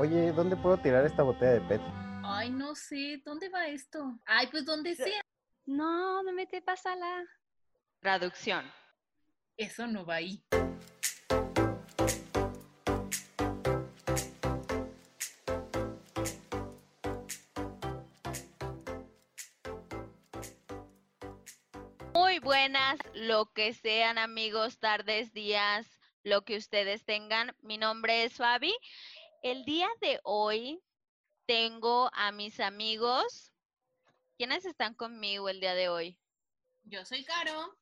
Oye, ¿dónde puedo tirar esta botella de PET? Ay, no sé, ¿dónde va esto? Ay, pues donde sea. No, no me te pasa la Traducción. Eso no va ahí. Muy buenas, lo que sean amigos, tardes, días, lo que ustedes tengan. Mi nombre es Fabi. El día de hoy tengo a mis amigos. ¿Quiénes están conmigo el día de hoy? Yo soy Caro.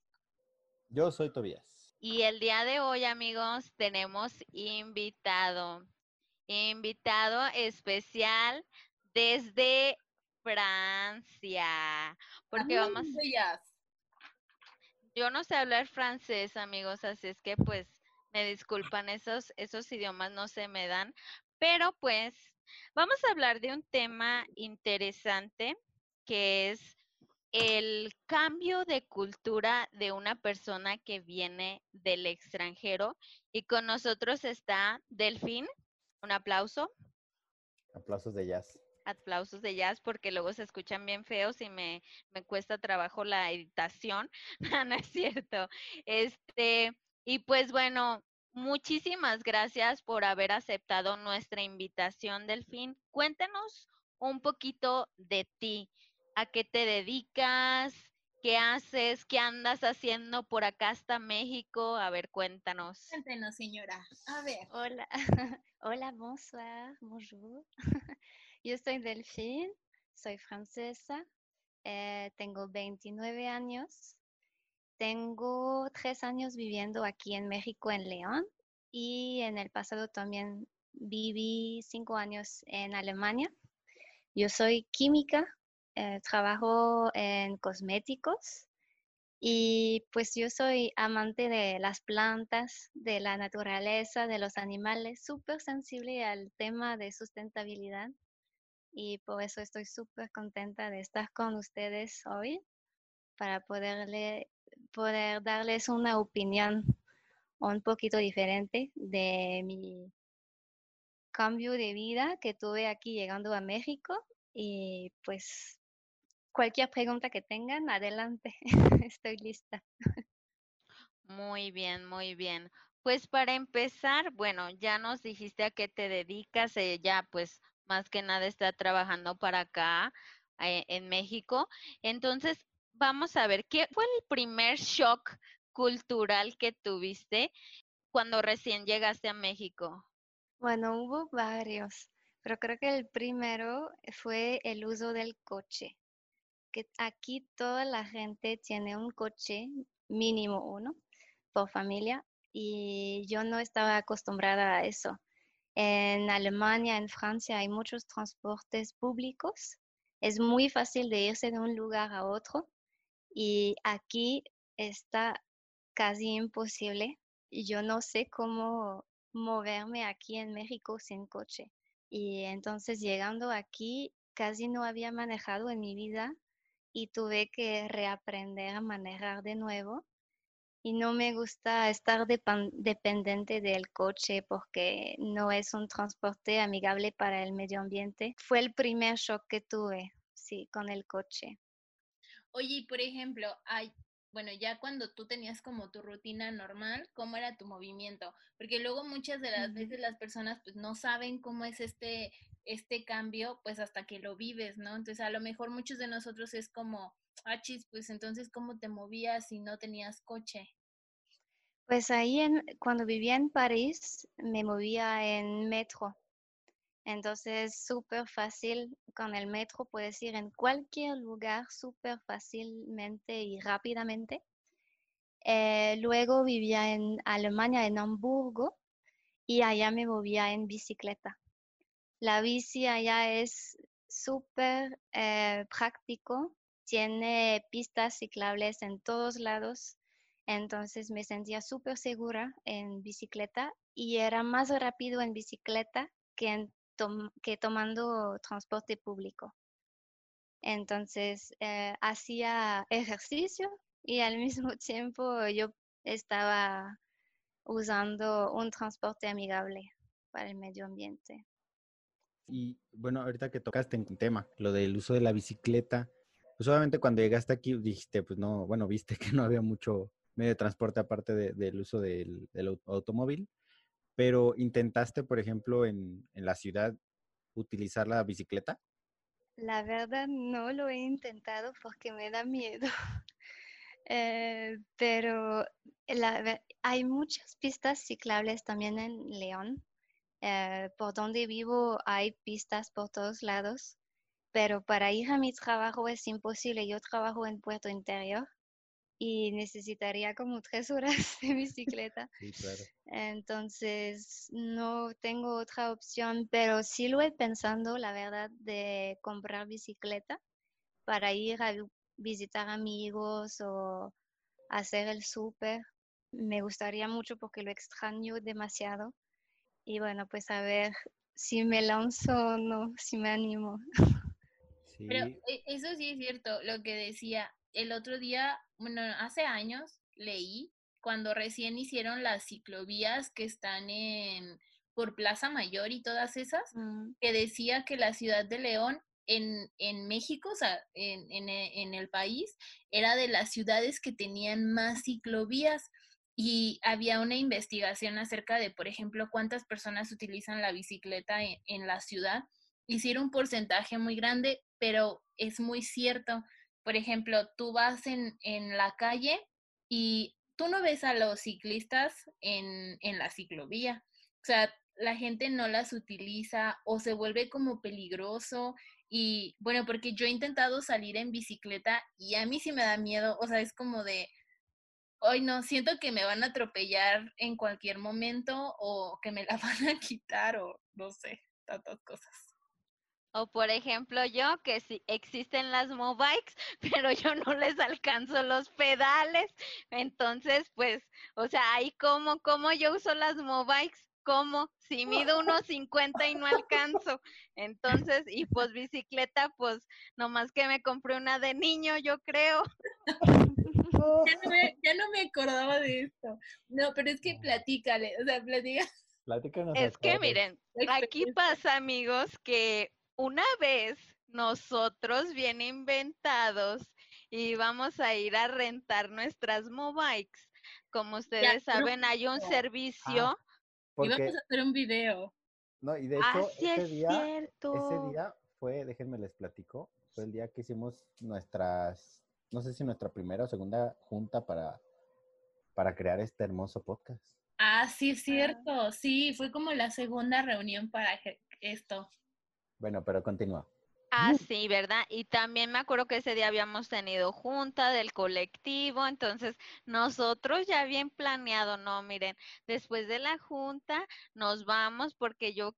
Yo soy Tobías. Y el día de hoy, amigos, tenemos invitado. Invitado especial desde Francia. Porque vamos, bellas. yo no sé hablar francés, amigos, así es que pues me disculpan, esos, esos idiomas no se me dan. Pero pues vamos a hablar de un tema interesante que es el cambio de cultura de una persona que viene del extranjero. Y con nosotros está Delfín. Un aplauso. Aplausos de jazz. Aplausos de jazz porque luego se escuchan bien feos y me, me cuesta trabajo la editación. No, no es cierto. Este, y pues bueno, muchísimas gracias por haber aceptado nuestra invitación, Delfín. Cuéntanos un poquito de ti. ¿A qué te dedicas? ¿Qué haces? ¿Qué andas haciendo por acá hasta México? A ver, cuéntanos. Cuéntenos, señora. A ver. Hola, hola, bonsoir, bonjour. Yo soy Delphine, soy francesa, eh, tengo 29 años, tengo tres años viviendo aquí en México, en León, y en el pasado también viví cinco años en Alemania. Yo soy química, eh, trabajo en cosméticos y pues yo soy amante de las plantas, de la naturaleza, de los animales, súper sensible al tema de sustentabilidad y por eso estoy súper contenta de estar con ustedes hoy para poderle, poder darles una opinión un poquito diferente de mi cambio de vida que tuve aquí llegando a México y pues cualquier pregunta que tengan, adelante, estoy lista. Muy bien, muy bien. Pues para empezar, bueno, ya nos dijiste a qué te dedicas, ella pues más que nada está trabajando para acá eh, en México. Entonces, vamos a ver, ¿qué fue el primer shock cultural que tuviste cuando recién llegaste a México? Bueno, hubo varios, pero creo que el primero fue el uso del coche, que aquí toda la gente tiene un coche, mínimo uno, por familia, y yo no estaba acostumbrada a eso. En Alemania, en Francia, hay muchos transportes públicos. Es muy fácil de irse de un lugar a otro y aquí está casi imposible. Yo no sé cómo moverme aquí en México sin coche. Y entonces llegando aquí, casi no había manejado en mi vida y tuve que reaprender a manejar de nuevo. Y no me gusta estar dependiente del coche porque no es un transporte amigable para el medio ambiente. Fue el primer shock que tuve, sí, con el coche. Oye, y por ejemplo, hay, bueno, ya cuando tú tenías como tu rutina normal, ¿cómo era tu movimiento? Porque luego muchas de las veces las personas pues no saben cómo es este, este cambio, pues hasta que lo vives, ¿no? Entonces a lo mejor muchos de nosotros es como, ah, chis, pues entonces ¿cómo te movías si no tenías coche? Pues ahí en, cuando vivía en París, me movía en metro. Entonces, súper fácil con el metro, puedes ir en cualquier lugar súper fácilmente y rápidamente. Eh, luego vivía en Alemania, en Hamburgo, y allá me movía en bicicleta. La bici allá es súper eh, práctico, tiene pistas ciclables en todos lados, entonces me sentía súper segura en bicicleta y era más rápido en bicicleta que, en tom- que tomando transporte público. Entonces eh, hacía ejercicio y al mismo tiempo yo estaba usando un transporte amigable para el medio ambiente. Y bueno, ahorita que tocaste en tema, lo del uso de la bicicleta, pues obviamente cuando llegaste aquí dijiste, pues no, bueno, viste que no había mucho medio de transporte aparte del uso del, automóvil, pero intentaste, por ejemplo, en, la ciudad utilizar la bicicleta. La verdad no lo he intentado porque me da miedo. Eh, pero hay muchas pistas ciclables también en León. Eh, por donde vivo hay pistas por todos lados, pero para ir a mi trabajo es imposible. Yo trabajo en Puerto Interior y necesitaría como tres horas de bicicleta. Sí, claro. Entonces, no tengo otra opción, pero sí lo he pensando, la verdad, de comprar bicicleta para ir a visitar amigos o hacer el súper. Me gustaría mucho porque lo extraño demasiado. Y bueno, pues a ver si me lanzo o no, si me animo. Pero e, eso sí es cierto, lo que decía el otro día, bueno, hace años leí cuando recién hicieron las ciclovías que están en por Plaza Mayor y todas esas, mm. que decía que la ciudad de León en, en México, o sea, en, en, en, el país, era de las ciudades que tenían más ciclovías y había una investigación acerca de, por ejemplo, cuántas personas utilizan la bicicleta en, en la ciudad. Hicieron un porcentaje muy grande, pero es muy cierto por ejemplo, tú vas en, en la calle y tú no ves a los ciclistas en, en la ciclovía. O sea, la gente no las utiliza o se vuelve como peligroso. Y bueno, porque yo he intentado salir en bicicleta y a mí sí me da miedo. O sea, es como de, hoy no, siento que me van a atropellar en cualquier momento o que me la van a quitar o no sé, tantas cosas. O por ejemplo yo, que sí existen las mobikes, pero yo no les alcanzo los pedales. Entonces, pues, o sea, ahí como, como yo uso las mobikes, ¿cómo? Si mido unos 50 y no alcanzo. Entonces, y pues bicicleta, pues nomás que me compré una de niño, yo creo. Ya no, me, ya no me acordaba de esto. No, pero es que platícale, o sea, platica. Platícanos. Es que miren, aquí pasa, amigos, que una vez nosotros bien inventados íbamos a ir a rentar nuestras mobikes. Como ustedes saben, hay un servicio. y vamos a hacer un video. No, y de hecho, ese, día, ese día fue, déjenme les platico, fue el día que hicimos nuestras, no sé si nuestra primera o segunda junta para, para crear este hermoso podcast. Ah, sí, es cierto. Sí, fue como la segunda reunión para esto. Bueno, pero continúa. Ah, sí, ¿verdad? Y también me acuerdo que ese día habíamos tenido junta del colectivo, entonces nosotros ya bien planeado, no, miren, después de la junta nos vamos porque yo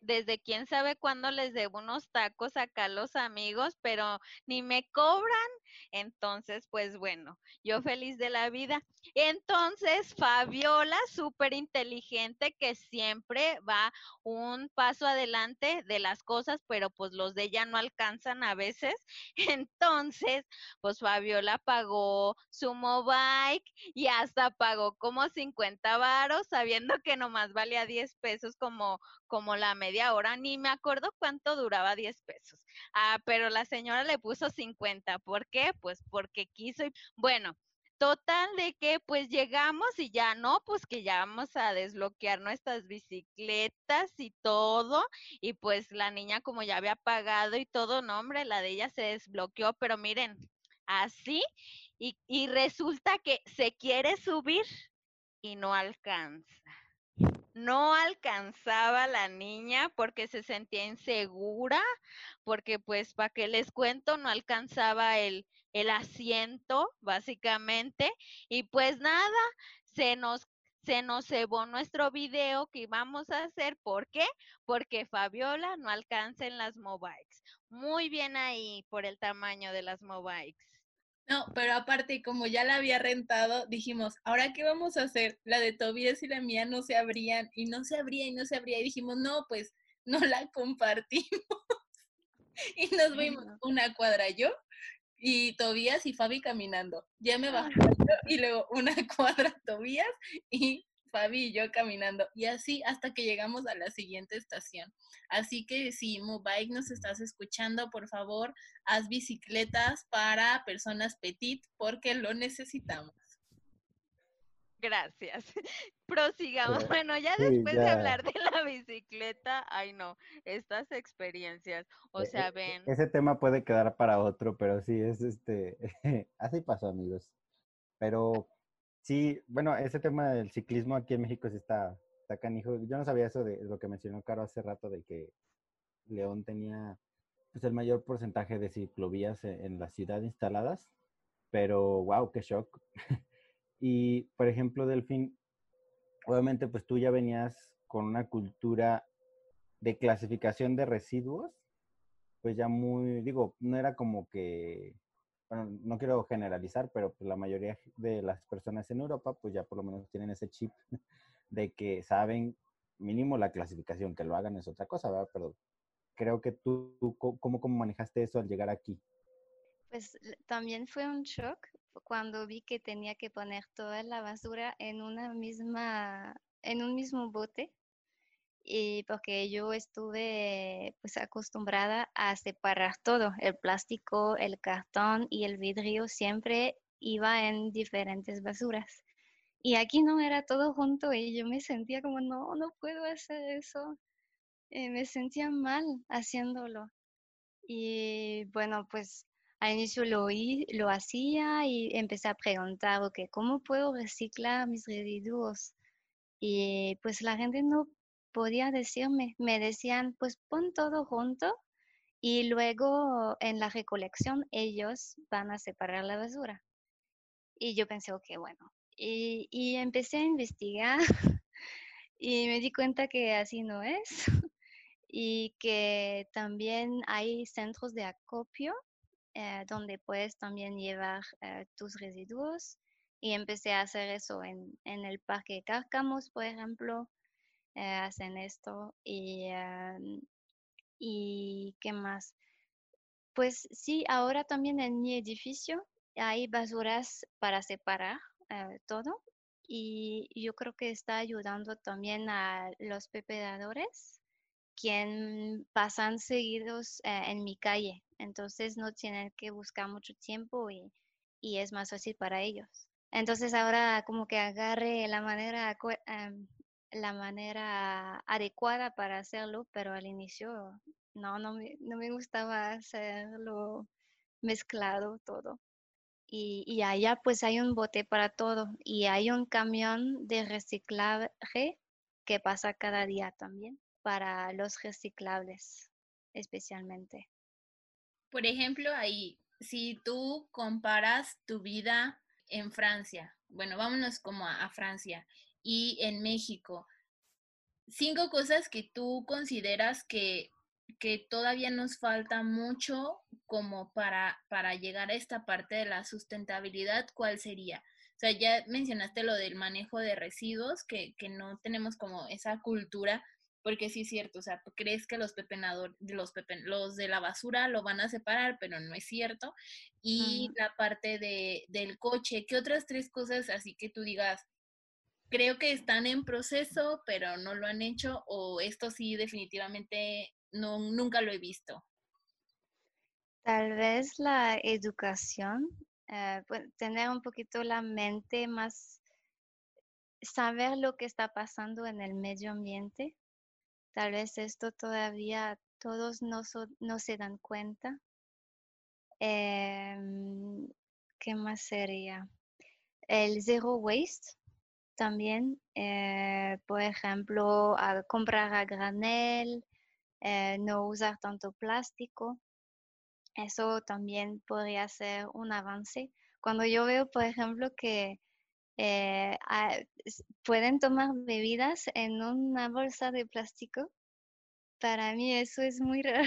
desde quién sabe cuándo les debo unos tacos acá a los amigos, pero ni me cobran. Entonces, pues bueno, yo feliz de la vida. Entonces, Fabiola, súper inteligente, que siempre va un paso adelante de las cosas, pero pues los de ella no alcanzan a veces. Entonces, pues Fabiola pagó su mobike y hasta pagó como 50 varos, sabiendo que nomás valía 10 pesos como, como la media hora, ni me acuerdo cuánto duraba 10 pesos. Ah, pero la señora le puso 50. ¿Por qué? Pues porque quiso. Y, bueno, total de que pues llegamos y ya no, pues que ya vamos a desbloquear nuestras bicicletas y todo. Y pues la niña como ya había pagado y todo, no hombre, la de ella se desbloqueó, pero miren, así. Y, y resulta que se quiere subir y no alcanza no alcanzaba la niña porque se sentía insegura, porque pues para que les cuento, no alcanzaba el, el asiento, básicamente, y pues nada, se nos se nos cebó nuestro video que íbamos a hacer. ¿Por qué? Porque Fabiola no alcanza en las mobikes. Muy bien ahí por el tamaño de las mobikes. No, pero aparte, como ya la había rentado, dijimos, ¿ahora qué vamos a hacer? La de Tobías y la mía no se abrían, y no se abría, y no se abría, y dijimos, no, pues no la compartimos. y nos fuimos una cuadra yo, y Tobías y Fabi caminando. Ya me bajé y luego una cuadra Tobías y Fabi y yo caminando. Y así hasta que llegamos a la siguiente estación. Así que si Mubike nos estás escuchando, por favor, haz bicicletas para personas petit porque lo necesitamos. Gracias. Prosigamos. Bueno, ya después de hablar de la bicicleta, ay no, estas experiencias, o e, sea, e, ven. Ese tema puede quedar para otro, pero sí, es este, así pasó, amigos. Pero sí, bueno, ese tema del ciclismo aquí en México sí está, está canijo. Yo no sabía eso de lo que mencionó Caro hace rato, de que León tenía pues, el mayor porcentaje de ciclovías en, en la ciudad instaladas, pero wow, qué shock. Y, por ejemplo, Delfín, obviamente, pues tú ya venías con una cultura de clasificación de residuos, pues ya muy, digo, no era como que, bueno, no quiero generalizar, pero pues la mayoría de las personas en Europa, pues ya por lo menos tienen ese chip de que saben mínimo la clasificación, que lo hagan es otra cosa, ¿verdad? Pero creo que tú, ¿cómo, cómo manejaste eso al llegar aquí? Pues también fue un shock cuando vi que tenía que poner toda la basura en una misma, en un mismo bote. Y porque yo estuve pues acostumbrada a separar todo, el plástico, el cartón y el vidrio siempre iba en diferentes basuras. Y aquí no era todo junto y yo me sentía como, no, no puedo hacer eso. Eh, me sentía mal haciéndolo. Y bueno, pues al inicio lo, lo hacía y empecé a preguntar, ok, ¿cómo puedo reciclar mis residuos? Y pues la gente no podía decirme, me decían, pues pon todo junto y luego en la recolección ellos van a separar la basura. Y yo pensé, ok, bueno. Y, y empecé a investigar y me di cuenta que así no es y que también hay centros de acopio eh, donde puedes también llevar eh, tus residuos. Y empecé a hacer eso en, en el Parque Cárcamos, por ejemplo. Eh, hacen esto. Y, em, y qué más. Pues sí, ahora también en mi edificio hay basuras para separar todo. Y yo creo que está ayudando también a los pepedadores quien pasan seguidos en mi calle entonces no tienen que buscar mucho tiempo y, es más fácil para ellos. Entonces ahora como que agarre la manera, la manera adecuada para hacerlo, pero al inicio no, no me, no me gustaba hacerlo mezclado todo. Y, y, allá pues hay un bote para todo y hay un camión de reciclaje que pasa cada día también para los reciclables especialmente por ejemplo, ahí, si tú comparas tu vida en Francia, bueno, vámonos como a, Francia y en México, cinco cosas que tú consideras que, que todavía nos falta mucho como para, para llegar a esta parte de la sustentabilidad, ¿cuál sería? O sea, ya mencionaste lo del manejo de residuos, que, que no tenemos como esa cultura porque sí es cierto, o sea, tú crees que los pepenadores, los, los de la basura lo van a separar, pero no es cierto. Y la parte de, del coche, ¿qué otras tres cosas así que tú digas, creo que están en proceso, pero no lo han hecho, o esto sí definitivamente no, nunca lo he visto? Tal vez la educación, eh, tener un poquito la mente más, saber lo que está pasando en el medio ambiente, Tal vez esto todavía todos no, no se dan cuenta. Em, ¿Qué más sería? El zero waste también, eh, por ejemplo, comprar a granel, eh, no usar tanto plástico. Eso también podría ser un avance. Cuando yo veo, por ejemplo, que eh, pueden tomar bebidas en una bolsa de plástico. Para mí eso es muy raro.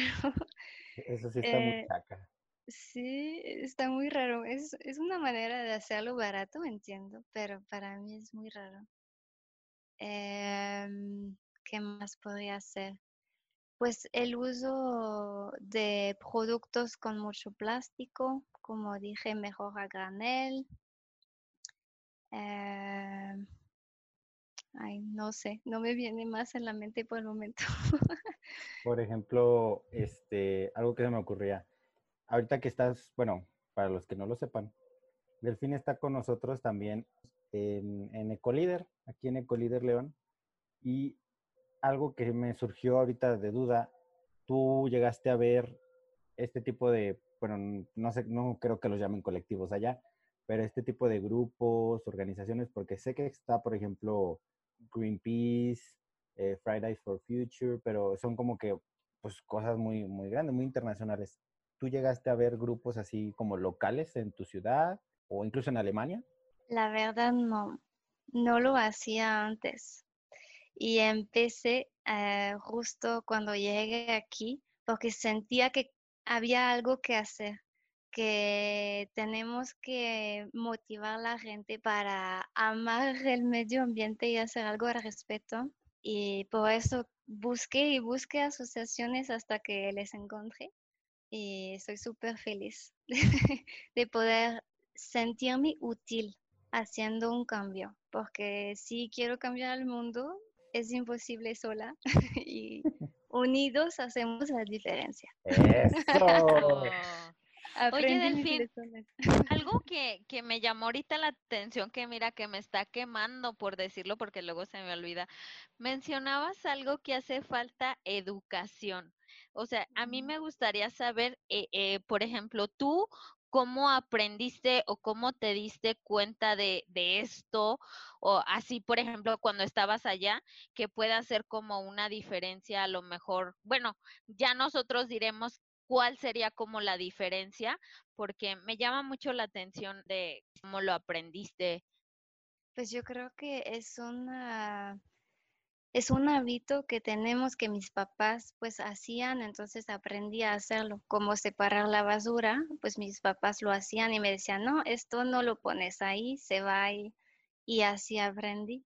Eso sí está muy chaca. Sí, está muy raro. Es, es una manera de hacerlo barato, entiendo, pero para mí es muy raro. Em, ¿Qué más podría hacer? Pues el uso de productos con mucho plástico, como dije, mejor a granel, Em, ay, no sé, no me viene más en la mente por el momento. por ejemplo, este, algo que se me ocurría. Ahorita que estás, bueno, para los que no lo sepan, Delfín está con nosotros también en, en aquí en Ecolíder León. Y algo que me surgió ahorita de duda, tú llegaste a ver este tipo de, bueno, no sé, no creo que los llamen colectivos allá, pero este tipo de grupos, organizaciones, porque sé que está, por ejemplo, Greenpeace, eh, Fridays for Future, pero son como que, pues, cosas muy, muy grandes, muy internacionales. ¿Tú llegaste a ver grupos así como locales en tu ciudad o incluso en Alemania? La verdad no, no lo hacía antes. Y empecé eh, justo cuando llegué aquí porque sentía que había algo que hacer, que tenemos que motivar a la gente para amar el medio ambiente y hacer algo al respecto. Y por eso busqué y busqué asociaciones hasta que les encontré. Y estoy súper feliz de poder sentirme útil haciendo un cambio, porque si quiero cambiar el mundo, es imposible sola y unidos hacemos la diferencia. Eso. Oye, Delfín, algo que, que me llamó ahorita la atención, que mira que me está quemando por decirlo porque luego se me olvida, mencionabas algo que hace falta educación. O sea, a mí me gustaría saber, eh, eh, por ejemplo, tú cómo aprendiste o cómo te diste cuenta de, de, esto, o así, por ejemplo, cuando estabas allá, que pueda ser como una diferencia a lo mejor, bueno, ya nosotros diremos cuál sería como la diferencia, porque me llama mucho la atención de cómo lo aprendiste. Pues yo creo que es una es un hábito que tenemos que mis papás pues hacían, entonces aprendí a hacerlo, como separar la basura, pues mis papás lo hacían y me decían, no, esto no lo pones ahí, se va ahí, y así aprendí.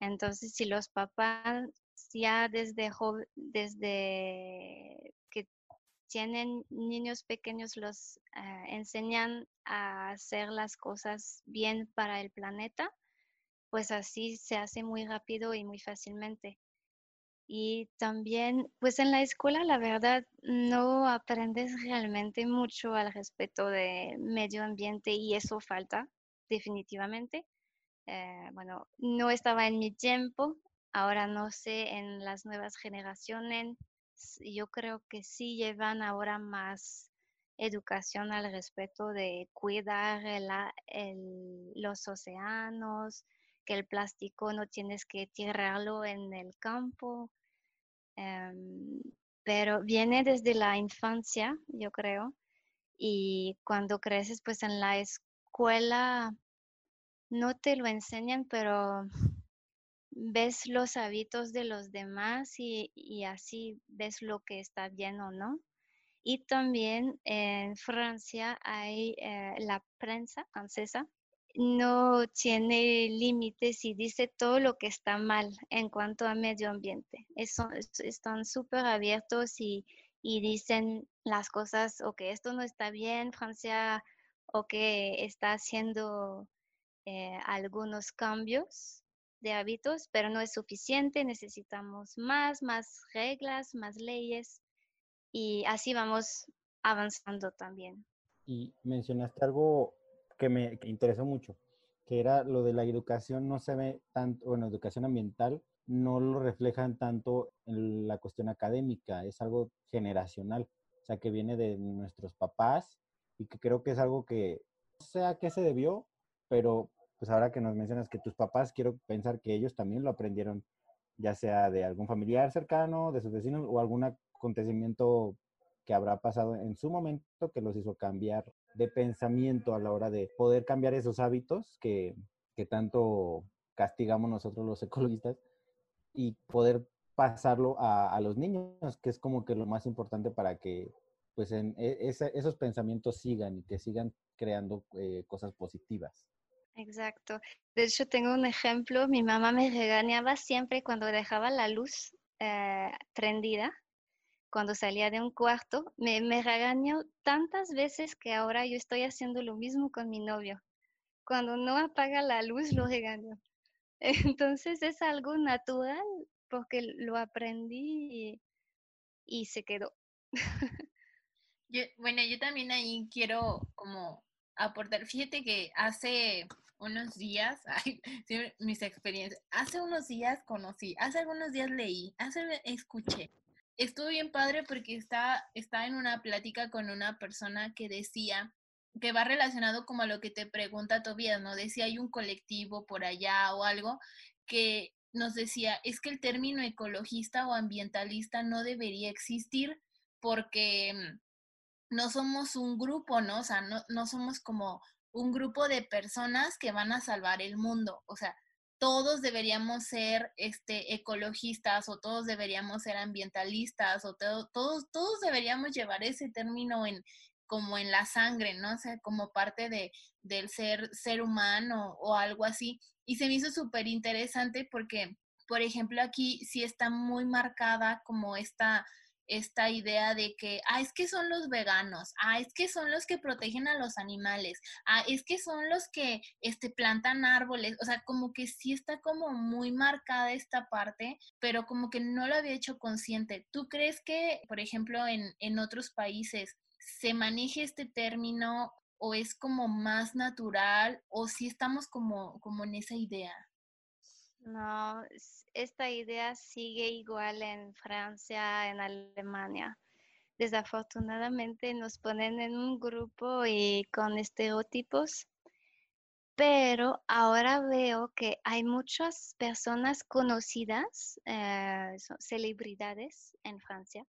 Entonces, si los papás ya desde, desde que tienen niños pequeños, los eh, enseñan a hacer las cosas bien para el planeta, pues así se hace muy rápido y muy fácilmente. Y también, pues en la escuela, la verdad, no aprendes realmente mucho al respecto de medio ambiente y eso falta definitivamente. Eh, bueno, no estaba en mi tiempo, ahora no sé en las nuevas generaciones, yo creo que sí llevan ahora más educación al respecto de cuidar los océanos, el plástico no tienes que tirarlo en el campo, em, pero viene desde la infancia, yo creo, y cuando creces, pues en la escuela no te lo enseñan, pero ves los hábitos de los demás y, así ves lo que está bien o no. Y también en Francia hay eh, la prensa francesa no tiene límites y dice todo lo que está mal en cuanto a medio ambiente. están súper abiertos y, dicen las cosas, o que esto no está bien, Francia, o que está haciendo eh, algunos cambios de hábitos, pero no es suficiente, necesitamos más, más reglas, más leyes, y así vamos avanzando también. Y mencionaste algo que me interesó mucho, que era lo de la educación no se ve tanto, bueno, educación ambiental no lo reflejan tanto en la cuestión académica, es algo generacional, o sea, que viene de nuestros papás y que creo que es algo que no sé a qué se debió, pero pues ahora que nos mencionas que tus papás, quiero pensar que ellos también lo aprendieron, ya sea de algún familiar cercano, de sus vecinos o algún acontecimiento que habrá pasado en su momento que los hizo cambiar de pensamiento a la hora de poder cambiar esos hábitos que, que tanto castigamos nosotros los ecologistas y poder pasarlo a, a, los niños, que es como que lo más importante para que pues e, esos pensamientos sigan y que sigan creando eh, cosas positivas. Exacto. De hecho, tengo un ejemplo. Mi mamá me regañaba siempre cuando dejaba la luz eh, prendida cuando salía de un cuarto, me, me regañó tantas veces que ahora yo estoy haciendo lo mismo con mi novio. Cuando no apaga la luz, lo regaño. Entonces es algo natural porque lo aprendí y, se quedó. bueno, yo también ahí quiero como aportar. Fíjate que hace unos días, mis experiencias, hace unos días conocí, hace algunos días leí, hace escuché. Estuvo bien padre porque está, está en una plática con una persona que decía que va relacionado como a lo que te pregunta Tobias, ¿no? De si hay un colectivo por allá o algo que nos decía, es que el término ecologista o ambientalista no debería existir porque no somos un grupo, ¿no? O sea, no, no somos como un grupo de personas que van a salvar el mundo. O sea, todos deberíamos ser este, ecologistas o todos deberíamos ser ambientalistas o todos, todos deberíamos llevar ese término en como en la sangre, ¿no? O sea, como parte de, del ser, ser humano o algo así. Y se me hizo súper interesante porque, por ejemplo, aquí sí está muy marcada como esta esta idea de que, ah, es que son los veganos, ah, es que son los que protegen a los animales, ah, es que son los que este, plantan árboles, o sea, como que sí está como muy marcada esta parte, pero como que no lo había hecho consciente. ¿Tú crees que, por ejemplo, en, en otros países se maneje este término o es como más natural o si estamos como, como en esa idea? No, esta idea sigue igual en Francia, en Alemania. Desafortunadamente nos ponen en un grupo y con estereotipos, pero ahora veo que hay muchas personas conocidas, eh, celebridades en Francia,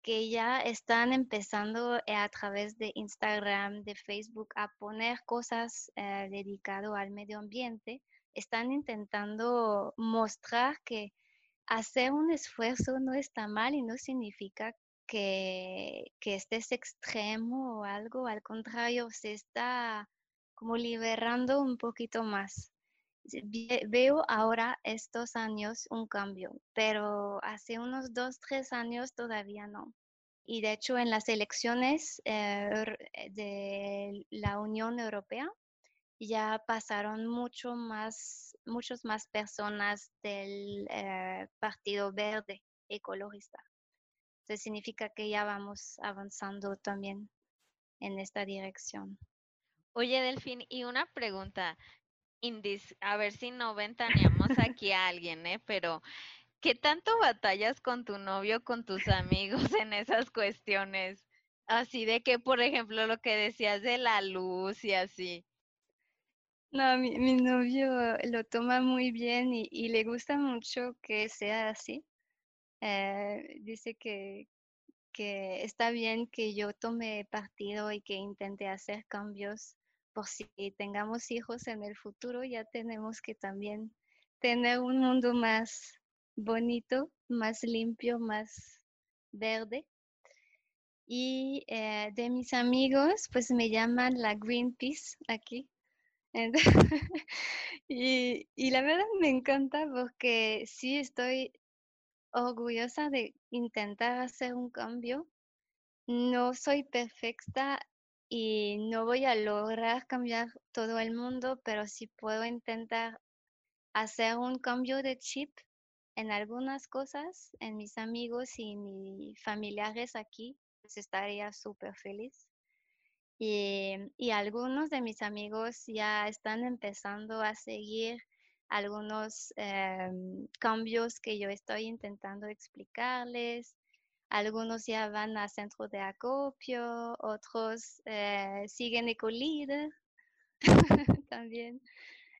que ya están empezando a través de Instagram, de Facebook, a poner cosas eh, dedicadas al medio ambiente están intentando mostrar que hacer un esfuerzo no está mal y no significa que, que estés extremo o algo, al contrario, se está como liberando un poquito más. Veo ahora estos años un cambio, pero hace unos dos, tres años todavía no. Y de hecho en las elecciones eh, de la Unión Europea ya pasaron mucho más, muchas más personas del eh, Partido Verde Ecologista. Eso significa que ya vamos avanzando también en esta dirección. Oye, Delfín, y una pregunta, a ver si no ventaneamos aquí a alguien, ¿eh? Pero, ¿qué tanto batallas con tu novio, con tus amigos en esas cuestiones? Así de que, por ejemplo, lo que decías de la luz y así. No, mi, novio lo toma muy bien y, le gusta mucho que sea así. Eh, dice que, que está bien que yo tome partido y que intente hacer cambios por si tengamos hijos en el futuro, ya tenemos que también tener un mundo más bonito, más limpio, más verde. Y eh, de mis amigos, pues me llaman la Greenpeace aquí. y, la verdad me encanta porque sí estoy orgullosa de intentar hacer un cambio. No soy perfecta y no voy a lograr cambiar todo el mundo, pero sí puedo intentar hacer un cambio de chip en algunas cosas, en mis amigos y mis familiares aquí, pues estaría súper feliz. Y, algunos de mis amigos ya están empezando a seguir algunos em, cambios que yo estoy intentando explicarles. Algunos ya van a centro de acopio, otros eh, siguen Ecolíder también.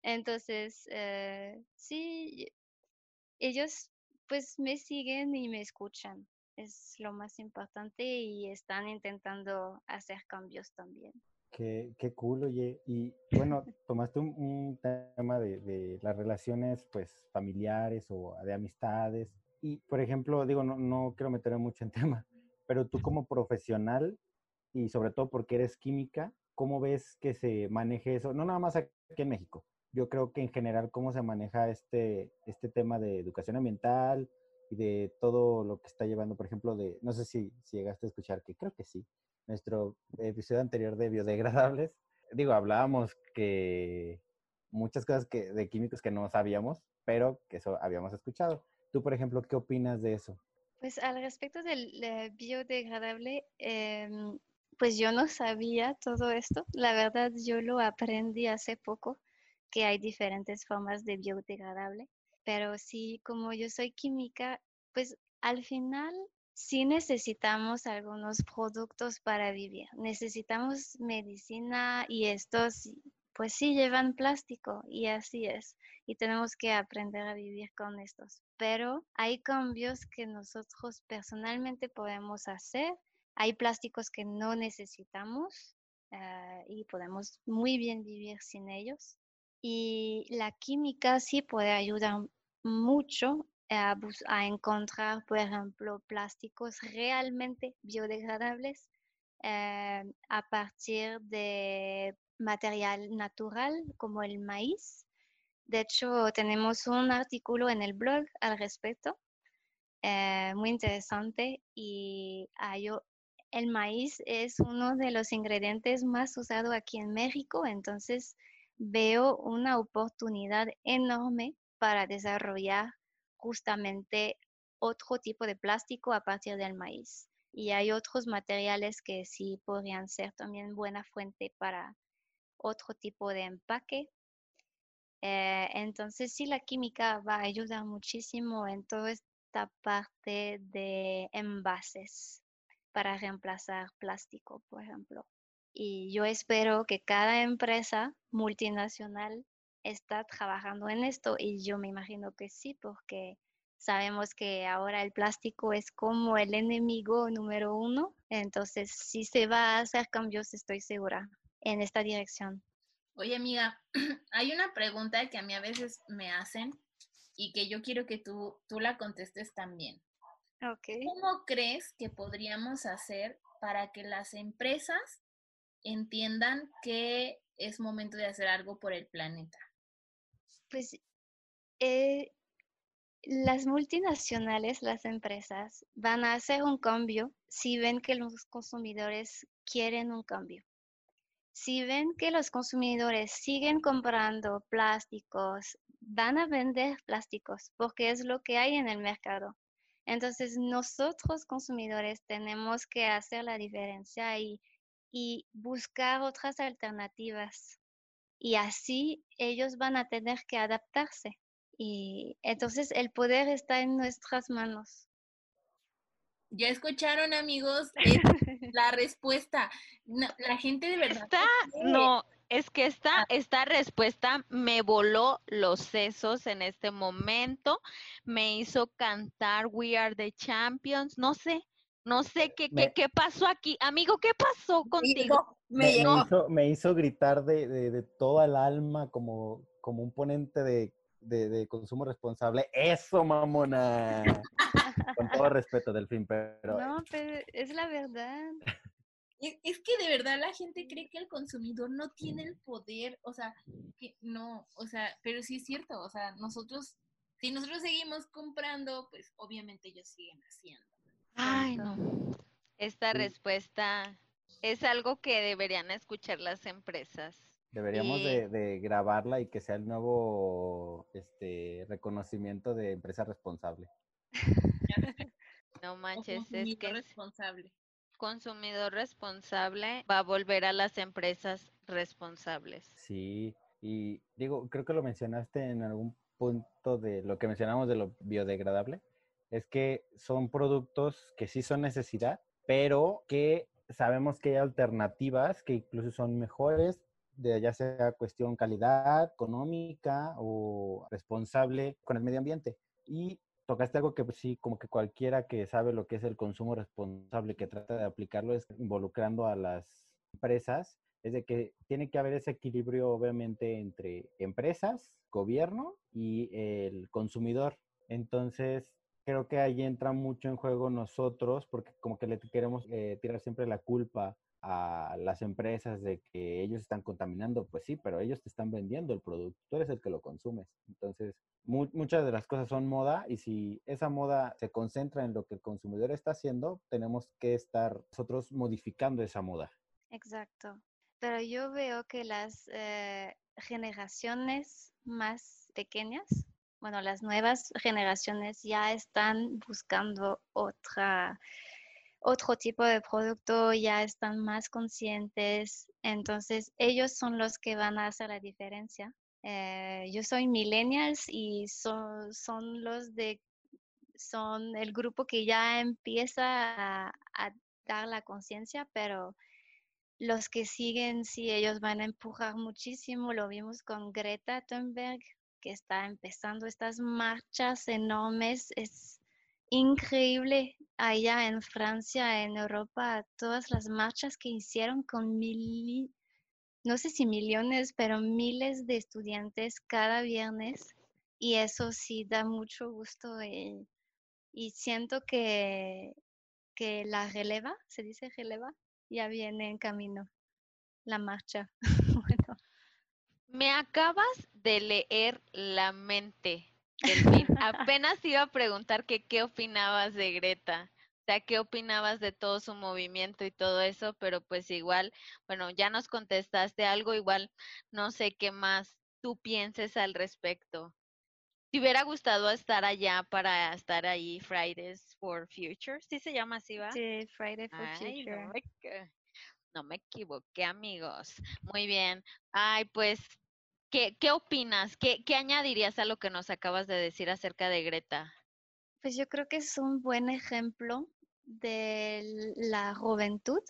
Entonces, eh, sí, ellos pues me siguen y me escuchan es lo más importante y están intentando hacer cambios también. Qué, qué cool, oye. Y bueno, tomaste un, tema de, de, las relaciones pues familiares o de amistades. Y, por ejemplo, digo, no, no quiero meterme mucho en tema, pero tú como profesional y sobre todo porque eres química, ¿cómo ves que se maneje eso? No nada más aquí en México. Yo creo que en general, ¿cómo se maneja este, este tema de educación ambiental, y de todo lo que está llevando, por ejemplo, de, no sé si, si llegaste a escuchar, que creo que sí, nuestro episodio anterior de biodegradables, digo, hablábamos que muchas cosas que, de químicos que no sabíamos, pero que eso habíamos escuchado. Tú, por ejemplo, ¿qué opinas de eso? Pues al respecto del biodegradable, em, pues yo no sabía todo esto. La verdad, yo lo aprendí hace poco, que hay diferentes formas de biodegradable. Pero sí, como yo soy química, pues al final sí necesitamos algunos productos para vivir. Necesitamos medicina y estos, pues sí llevan plástico y así es. Y tenemos que aprender a vivir con estos. Pero hay cambios que nosotros personalmente podemos hacer. Hay plásticos que no necesitamos eh, y podemos muy bien vivir sin ellos. Y la química sí puede ayudar mucho a, encontrar, por ejemplo, plásticos realmente biodegradables eh, a partir de material natural como el maíz. De hecho, tenemos un artículo en el blog al respecto, eh, muy interesante, y el maíz es uno de los ingredientes más usados aquí en México, entonces veo una oportunidad enorme para desarrollar justamente otro tipo de plástico a partir del maíz. Y hay otros materiales que sí podrían ser también buena fuente para otro tipo de empaque. Eh, entonces sí, la química va a ayudar muchísimo en toda esta parte de envases para reemplazar plástico, por ejemplo. Y yo espero que cada empresa multinacional está trabajando en esto y yo me imagino que sí, porque sabemos que ahora el plástico es como el enemigo número uno, entonces sí se va a hacer cambios, estoy segura, en esta dirección. Oye, amiga, hay una pregunta que a mí a veces me hacen y que yo quiero que tú, tú la contestes también. Okay. ¿Cómo crees que podríamos hacer para que las empresas entiendan que es momento de hacer algo por el planeta? Pues eh, las multinacionales, las empresas, van a hacer un cambio si ven que los consumidores quieren un cambio. Si ven que los consumidores siguen comprando plásticos, van a vender plásticos porque es lo que hay en el mercado. Entonces, nosotros consumidores tenemos que hacer la diferencia y, y buscar otras alternativas y así ellos van a tener que adaptarse. Y entonces el poder está en nuestras manos. Ya escucharon, amigos, la respuesta. la gente de verdad. Está, no, es que esta, ah. esta respuesta me voló los sesos en este momento, me hizo cantar We Are the Champions, no sé, no sé qué, qué, qué pasó aquí. Amigo, ¿qué pasó contigo? Me, me, hizo, gritar de, de, toda el alma como, como un ponente de, de, consumo responsable. ¡Eso, mamona! Con todo respeto, Delfín, pero... No, pero es la verdad. Es que de verdad la gente cree que el consumidor no tiene el poder, o sea, que no, o sea, pero sí es cierto, o sea, nosotros, si nosotros seguimos comprando, pues obviamente ellos siguen haciendo. Ay, no. Esta respuesta es algo que deberían escuchar las empresas. Deberíamos de, grabarla y que sea el nuevo este, reconocimiento de empresa responsable. no manches, es que responsable. consumidor responsable va a volver a las empresas responsables. Sí, y digo, creo que lo mencionaste en algún punto de lo que mencionamos de lo biodegradable es que son productos que sí son necesidad, pero que sabemos que hay alternativas que incluso son mejores, de ya sea cuestión calidad, económica o responsable con el medio ambiente. Y tocaste algo que pues, sí, como que cualquiera que sabe lo que es el consumo responsable, que trata de aplicarlo, es involucrando a las empresas, es de que tiene que haber ese equilibrio obviamente entre empresas, gobierno y el consumidor. Entonces, creo que ahí entra mucho en juego nosotros, porque como que le queremos eh, tirar siempre la culpa a las empresas de que ellos están contaminando, pues sí, pero ellos te están vendiendo el producto, tú eres el que lo consumes. Entonces, muchas de las cosas son moda y si esa moda se concentra en lo que el consumidor está haciendo, tenemos que estar nosotros modificando esa moda. Exacto. pero yo veo que las eh, generaciones más pequeñas, bueno, las nuevas generaciones ya están buscando otra, otro tipo de producto, ya están más conscientes, entonces ellos son los que van a hacer la diferencia. Eh, yo soy millennials y son, son los de son el grupo que ya empieza a, a dar la conciencia, pero los que siguen, sí, ellos van a empujar muchísimo. Lo vimos con Greta Thunberg, que está empezando estas marchas enormes. Es increíble allá en Francia, en Europa, todas las marchas que hicieron con mil, no sé si millones, pero miles de estudiantes cada viernes. Y eso sí da mucho gusto. Eh, y siento que, que la releva, se dice releva, ya viene en camino la marcha. Me acabas de leer la mente. Apenas iba a preguntar que qué opinabas de Greta. O sea, qué opinabas de todo su movimiento y todo eso, pero pues igual, bueno, ya nos contestaste algo, igual no sé qué más tú pienses al respecto. ¿Te hubiera gustado estar allá para estar ahí Fridays for Future? ¿Sí se llama así, va? Sí, Friday for Future. No me, equivoqué, amigos. Muy bien. Ay, pues, ¿qué, qué opinas? ¿Qué, ¿Qué añadirías a lo que nos acabas de decir acerca de Greta? Pues yo creo que es un buen ejemplo de la juventud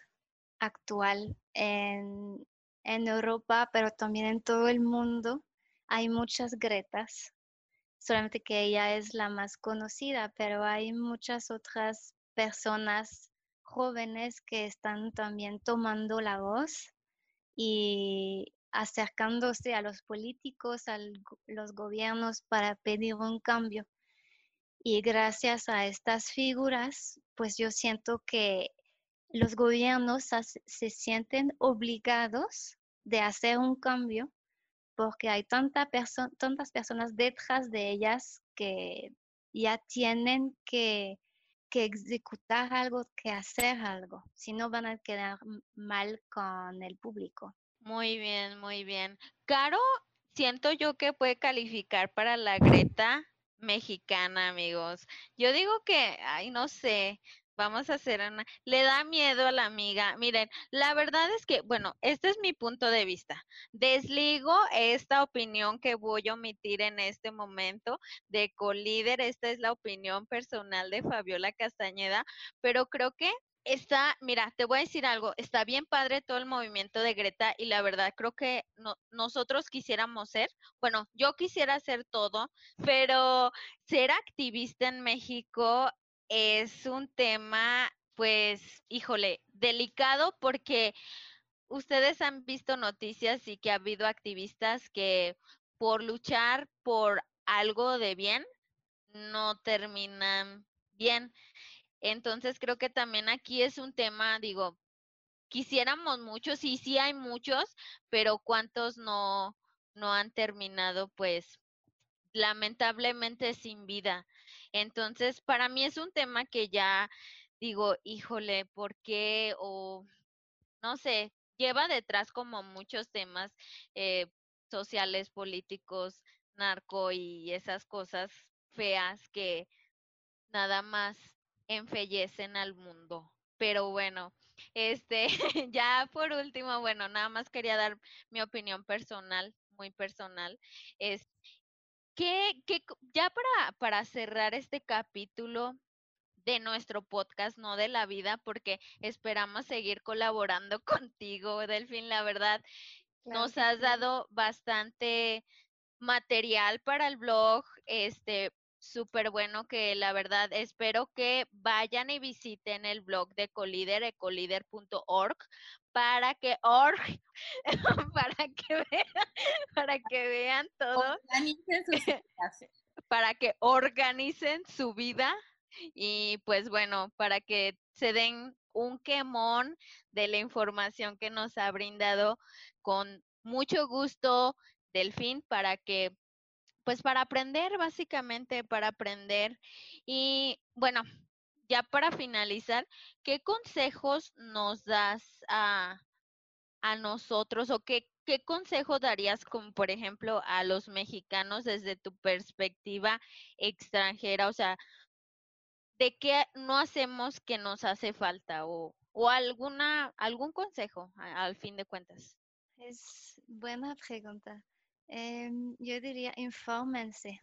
actual en, en Europa, pero también en todo el mundo. Hay muchas Gretas solamente que ella es la más conocida, pero hay muchas otras personas jóvenes que están también tomando la voz y acercándose a los políticos, a los gobiernos para pedir un cambio. Y gracias a estas figuras, pues yo siento que los gobiernos se sienten obligados de hacer un cambio porque hay tanta tantas personas detrás de ellas que ya tienen que, que ejecutar algo, que hacer algo, si no van a quedar mal con el público. Muy bien, muy bien. Caro, siento yo que puede calificar para la Greta mexicana, amigos. Yo digo que, ay, no sé, Vamos a hacer una. Le da miedo a la amiga. Miren, la verdad es que, bueno, este es mi punto de vista. Desligo esta opinión que voy a omitir en este momento de colíder. Esta es la opinión personal de Fabiola Castañeda, pero creo que está, mira, te voy a decir algo, está bien padre todo el movimiento de Greta y la verdad creo que nosotros quisiéramos ser, bueno, yo quisiera ser todo, pero ser activista en México es un tema, pues, híjole, delicado porque ustedes han visto noticias y que ha habido activistas que por luchar por algo de bien no terminan bien. Entonces creo que también aquí es un tema, digo, quisiéramos muchos y sí hay muchos, pero cuántos no no han terminado pues lamentablemente sin vida. Entonces, para mí es un tema que ya digo, híjole, ¿por qué? O no sé, lleva detrás como muchos temas eh, sociales, políticos, narco y esas cosas feas que nada más enfallecen al mundo. Pero bueno, este, ya por último, bueno, nada más quería dar mi opinión personal, muy personal. Es, ¿Qué, ya para, para cerrar este capítulo de nuestro podcast, no de la vida, porque esperamos seguir colaborando contigo, Delfín, la verdad, nos has dado bastante material para el blog, este, súper bueno que la verdad espero que vayan y visiten el blog de Collider, ecolider.org, para que org, para que vean, para que vean todo. para que organicen su vida y pues bueno, para que se den un quemón de la información que nos ha brindado con mucho gusto Delfín para que pues para aprender, básicamente para aprender. Y bueno, ya para finalizar, ¿qué consejos nos das a, a nosotros o qué, qué consejo darías, como por ejemplo, a los mexicanos desde tu perspectiva extranjera? O sea, ¿de qué no hacemos que nos hace falta o, o alguna, algún consejo al fin de cuentas? Es buena pregunta. Em, yo diría, infórmense.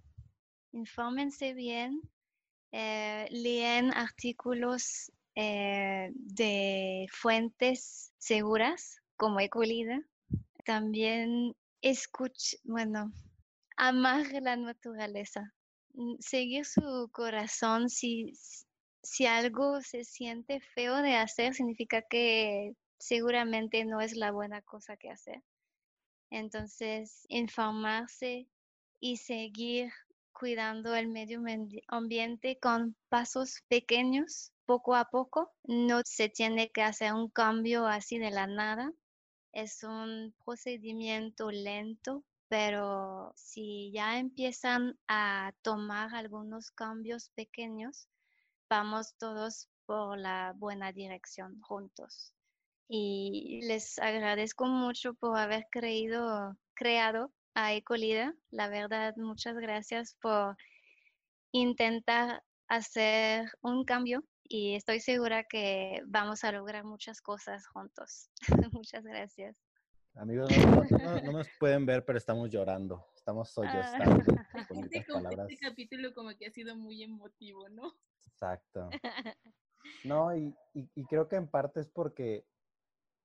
Infórmense bien. Eh, leen artículos eh, de fuentes seguras como Ecolida. También escuch, bueno, amar la naturaleza. Mm, seguir su corazón si, si algo se siente feo de hacer, significa que seguramente no es la buena cosa que hacer. Entonces, informarse y seguir cuidando el medio ambiente con pasos pequeños, poco a poco. No se tiene que hacer un cambio así de la nada. Es un procedimiento lento, pero si ya empiezan a tomar algunos cambios pequeños, vamos todos por la buena dirección juntos. Y les agradezco mucho por haber creído, creado a Ecolida. La verdad, muchas gracias por intentar hacer un cambio y estoy segura que vamos a lograr muchas cosas juntos. muchas gracias. Amigos, no, nos pueden ver, pero estamos llorando, estamos sollozando. Ah. Este capítulo como que ha sido muy emotivo, ¿no? Exacto. No, y, y, creo que en parte es porque,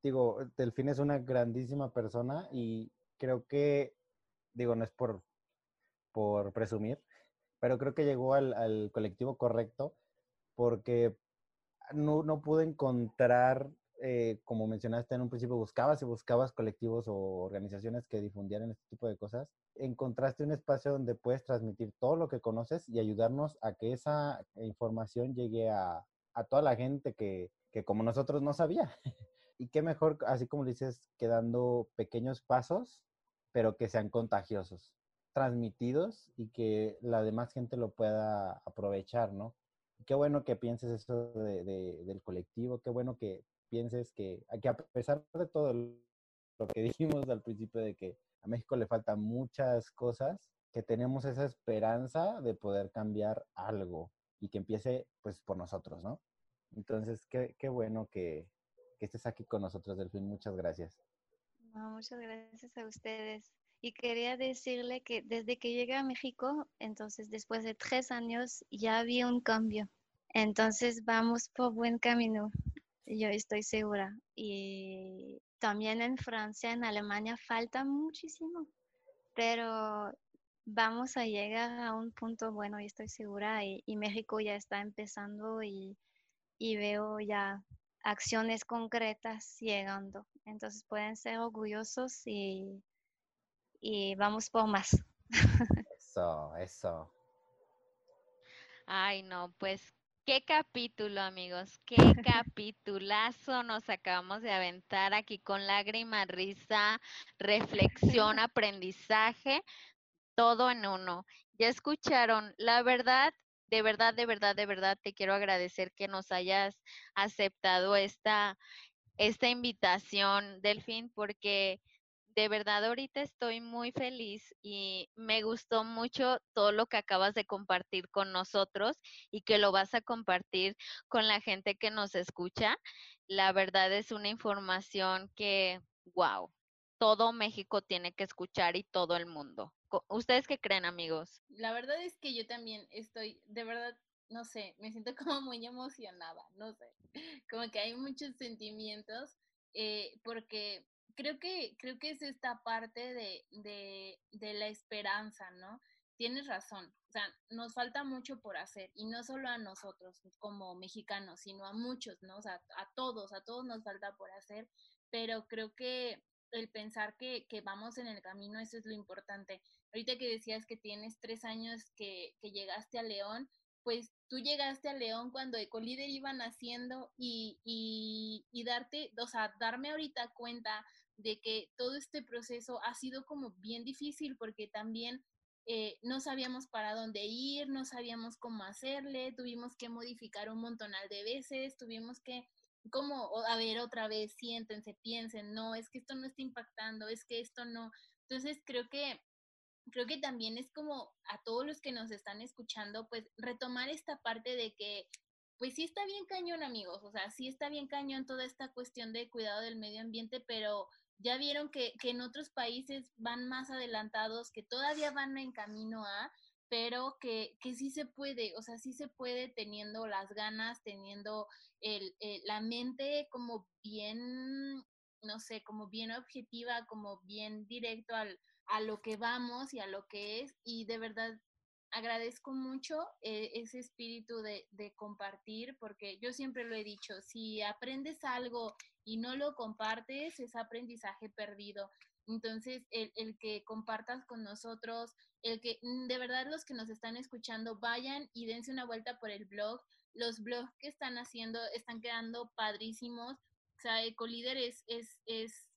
digo, Delfín es una grandísima persona y creo que, digo, no es por, por presumir, pero creo que llegó al, al colectivo correcto porque no, no pude encontrar eh, como mencionaste en un principio, buscabas y buscabas colectivos o organizaciones que difundieran este tipo de cosas, encontraste un espacio donde puedes transmitir todo lo que conoces y ayudarnos a que esa información llegue a, a toda la gente que, que, como nosotros no sabía. y qué mejor, así como dices, que dando pequeños pasos, pero que sean contagiosos, transmitidos y que la demás gente lo pueda aprovechar, ¿no? Qué bueno que pienses eso de, de, del colectivo, qué bueno que pienses que, que a pesar de todo lo que dijimos al principio de que a México le faltan muchas cosas, que tenemos esa esperanza de poder cambiar algo y que empiece pues por nosotros, ¿no? Entonces, qué, qué bueno que, que, estés aquí con nosotros, Delfín. Muchas gracias. Muchas gracias a ustedes. Y quería decirle que desde que llegué a México, entonces después de tres años, ya había un cambio. Entonces vamos por buen camino yo estoy segura. Y también en Francia, en Alemania falta muchísimo, pero vamos a llegar a un punto bueno, y estoy segura, y, México ya está empezando y, veo ya acciones concretas llegando. Entonces pueden ser orgullosos y, y vamos por más. Eso, eso. Ay, no, pues Qué capítulo, amigos, qué capitulazo nos acabamos de aventar aquí con lágrima, risa, reflexión, aprendizaje, todo en uno. Ya escucharon, la verdad, de verdad, de verdad, de verdad, te quiero agradecer que nos hayas aceptado esta, esta invitación, Delfín, porque de verdad ahorita estoy muy feliz y me gustó mucho todo lo que acabas de compartir con nosotros y que lo vas a compartir con la gente que nos escucha. La verdad es una información que, wow, todo México tiene que escuchar y todo el mundo. ¿Ustedes qué creen, amigos? La verdad es que yo también estoy, de verdad, no sé, me siento como muy emocionada, no sé, como que hay muchos sentimientos, eh, porque creo que, creo que es esta parte de, de, de la esperanza, ¿no? Tienes razón, o sea, nos falta mucho por hacer y no solo a nosotros como mexicanos, sino a muchos, ¿no? O sea, a todos, a todos nos falta por hacer, pero creo que el pensar que, que vamos en el camino, eso es lo importante. Ahorita que decías que tienes tres años que, que llegaste a León, pues tú llegaste a León cuando Ecolíder iba naciendo y, y, y, darte, o sea, darme ahorita cuenta de que todo este proceso ha sido como bien difícil porque también eh, no sabíamos para dónde ir, no sabíamos cómo hacerle, tuvimos que modificar un montonal de veces, tuvimos que como, a ver, otra vez, siéntense, piensen, no, es que esto no está impactando, es que esto no. Entonces creo que creo que también es como a todos los que nos están escuchando, pues retomar esta parte de que, pues sí está bien cañón, amigos, o sea, sí está bien cañón toda esta cuestión de cuidado del medio ambiente, pero ya vieron que, que en otros países van más adelantados, que todavía van en camino a, pero que, que sí se puede, o sea, sí se puede teniendo las ganas, teniendo el, eh, la mente como bien, no sé, como bien objetiva, como bien directo al, a lo que vamos y a lo que es. Y de verdad agradezco mucho eh, ese espíritu de, compartir, porque yo siempre lo he dicho, si aprendes algo y no lo compartes, es aprendizaje perdido. Entonces, el, que compartas con nosotros, el que mm, de verdad los que nos están escuchando vayan y dense una vuelta por el blog. Los blogs que están haciendo están quedando padrísimos. O sea, Ecolíder es, es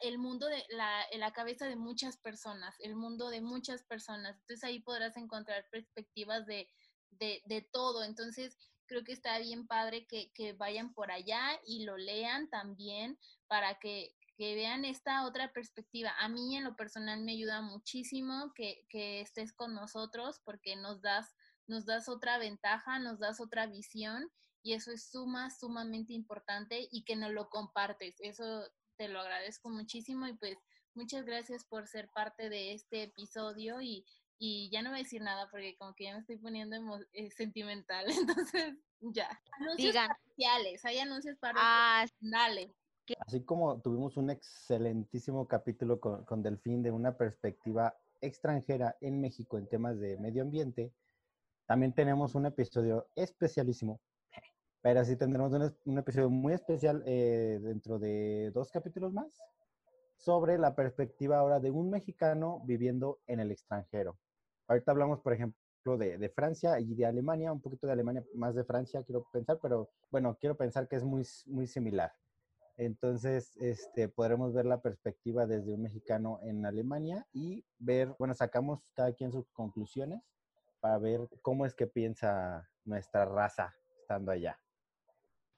el mundo de la, la cabeza de muchas personas, el mundo de muchas personas. Entonces ahí podrás encontrar perspectivas de, de, de todo. Entonces creo que está bien padre que, que, vayan por allá y lo lean también para que, que, vean esta otra perspectiva. A mí en lo personal me ayuda muchísimo que, que estés con nosotros porque nos das, nos das otra ventaja, nos das otra visión y eso es suma, sumamente importante y que nos lo compartes. Eso te lo agradezco muchísimo y pues muchas gracias por ser parte de este episodio y, y ya no voy a decir nada porque como que ya me estoy poniendo eh, sentimental, entonces ya. Anuncios Digan. parciales, hay anuncios para ah, dale. Así como tuvimos un excelentísimo capítulo con, con Delfín de una perspectiva extranjera en México en temas de medio ambiente, también tenemos un episodio especialísimo pero sí tendremos un, episodio muy especial eh, dentro de dos capítulos más sobre la perspectiva ahora de un mexicano viviendo en el extranjero. Ahorita hablamos, por ejemplo, de, de, Francia y de Alemania, un poquito de Alemania, más de Francia, quiero pensar, pero bueno, quiero pensar que es muy, muy similar. Entonces, este, podremos ver la perspectiva desde un mexicano en Alemania y ver, bueno, sacamos cada quien sus conclusiones para ver cómo es que piensa nuestra raza estando allá.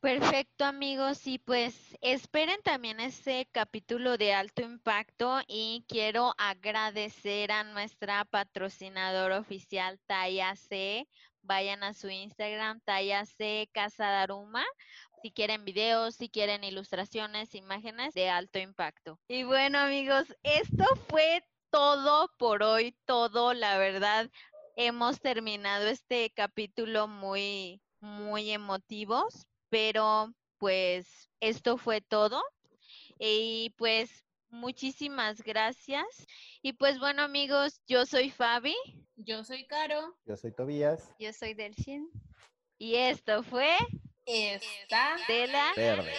Perfecto amigos y pues esperen también este capítulo de alto impacto y quiero agradecer a nuestra patrocinadora oficial Taya C. Vayan a su Instagram Taya C Casa Daruma si quieren videos, si quieren ilustraciones, imágenes de alto impacto. Y bueno amigos, esto fue todo por hoy, todo, la verdad. Hemos terminado este capítulo muy, muy emotivos pero pues esto fue todo. Y pues muchísimas gracias. Y pues bueno amigos, yo soy Fabi. Yo soy Caro. Yo soy Tobías. Yo soy Delfín. Y esto fue Esta de la Verde.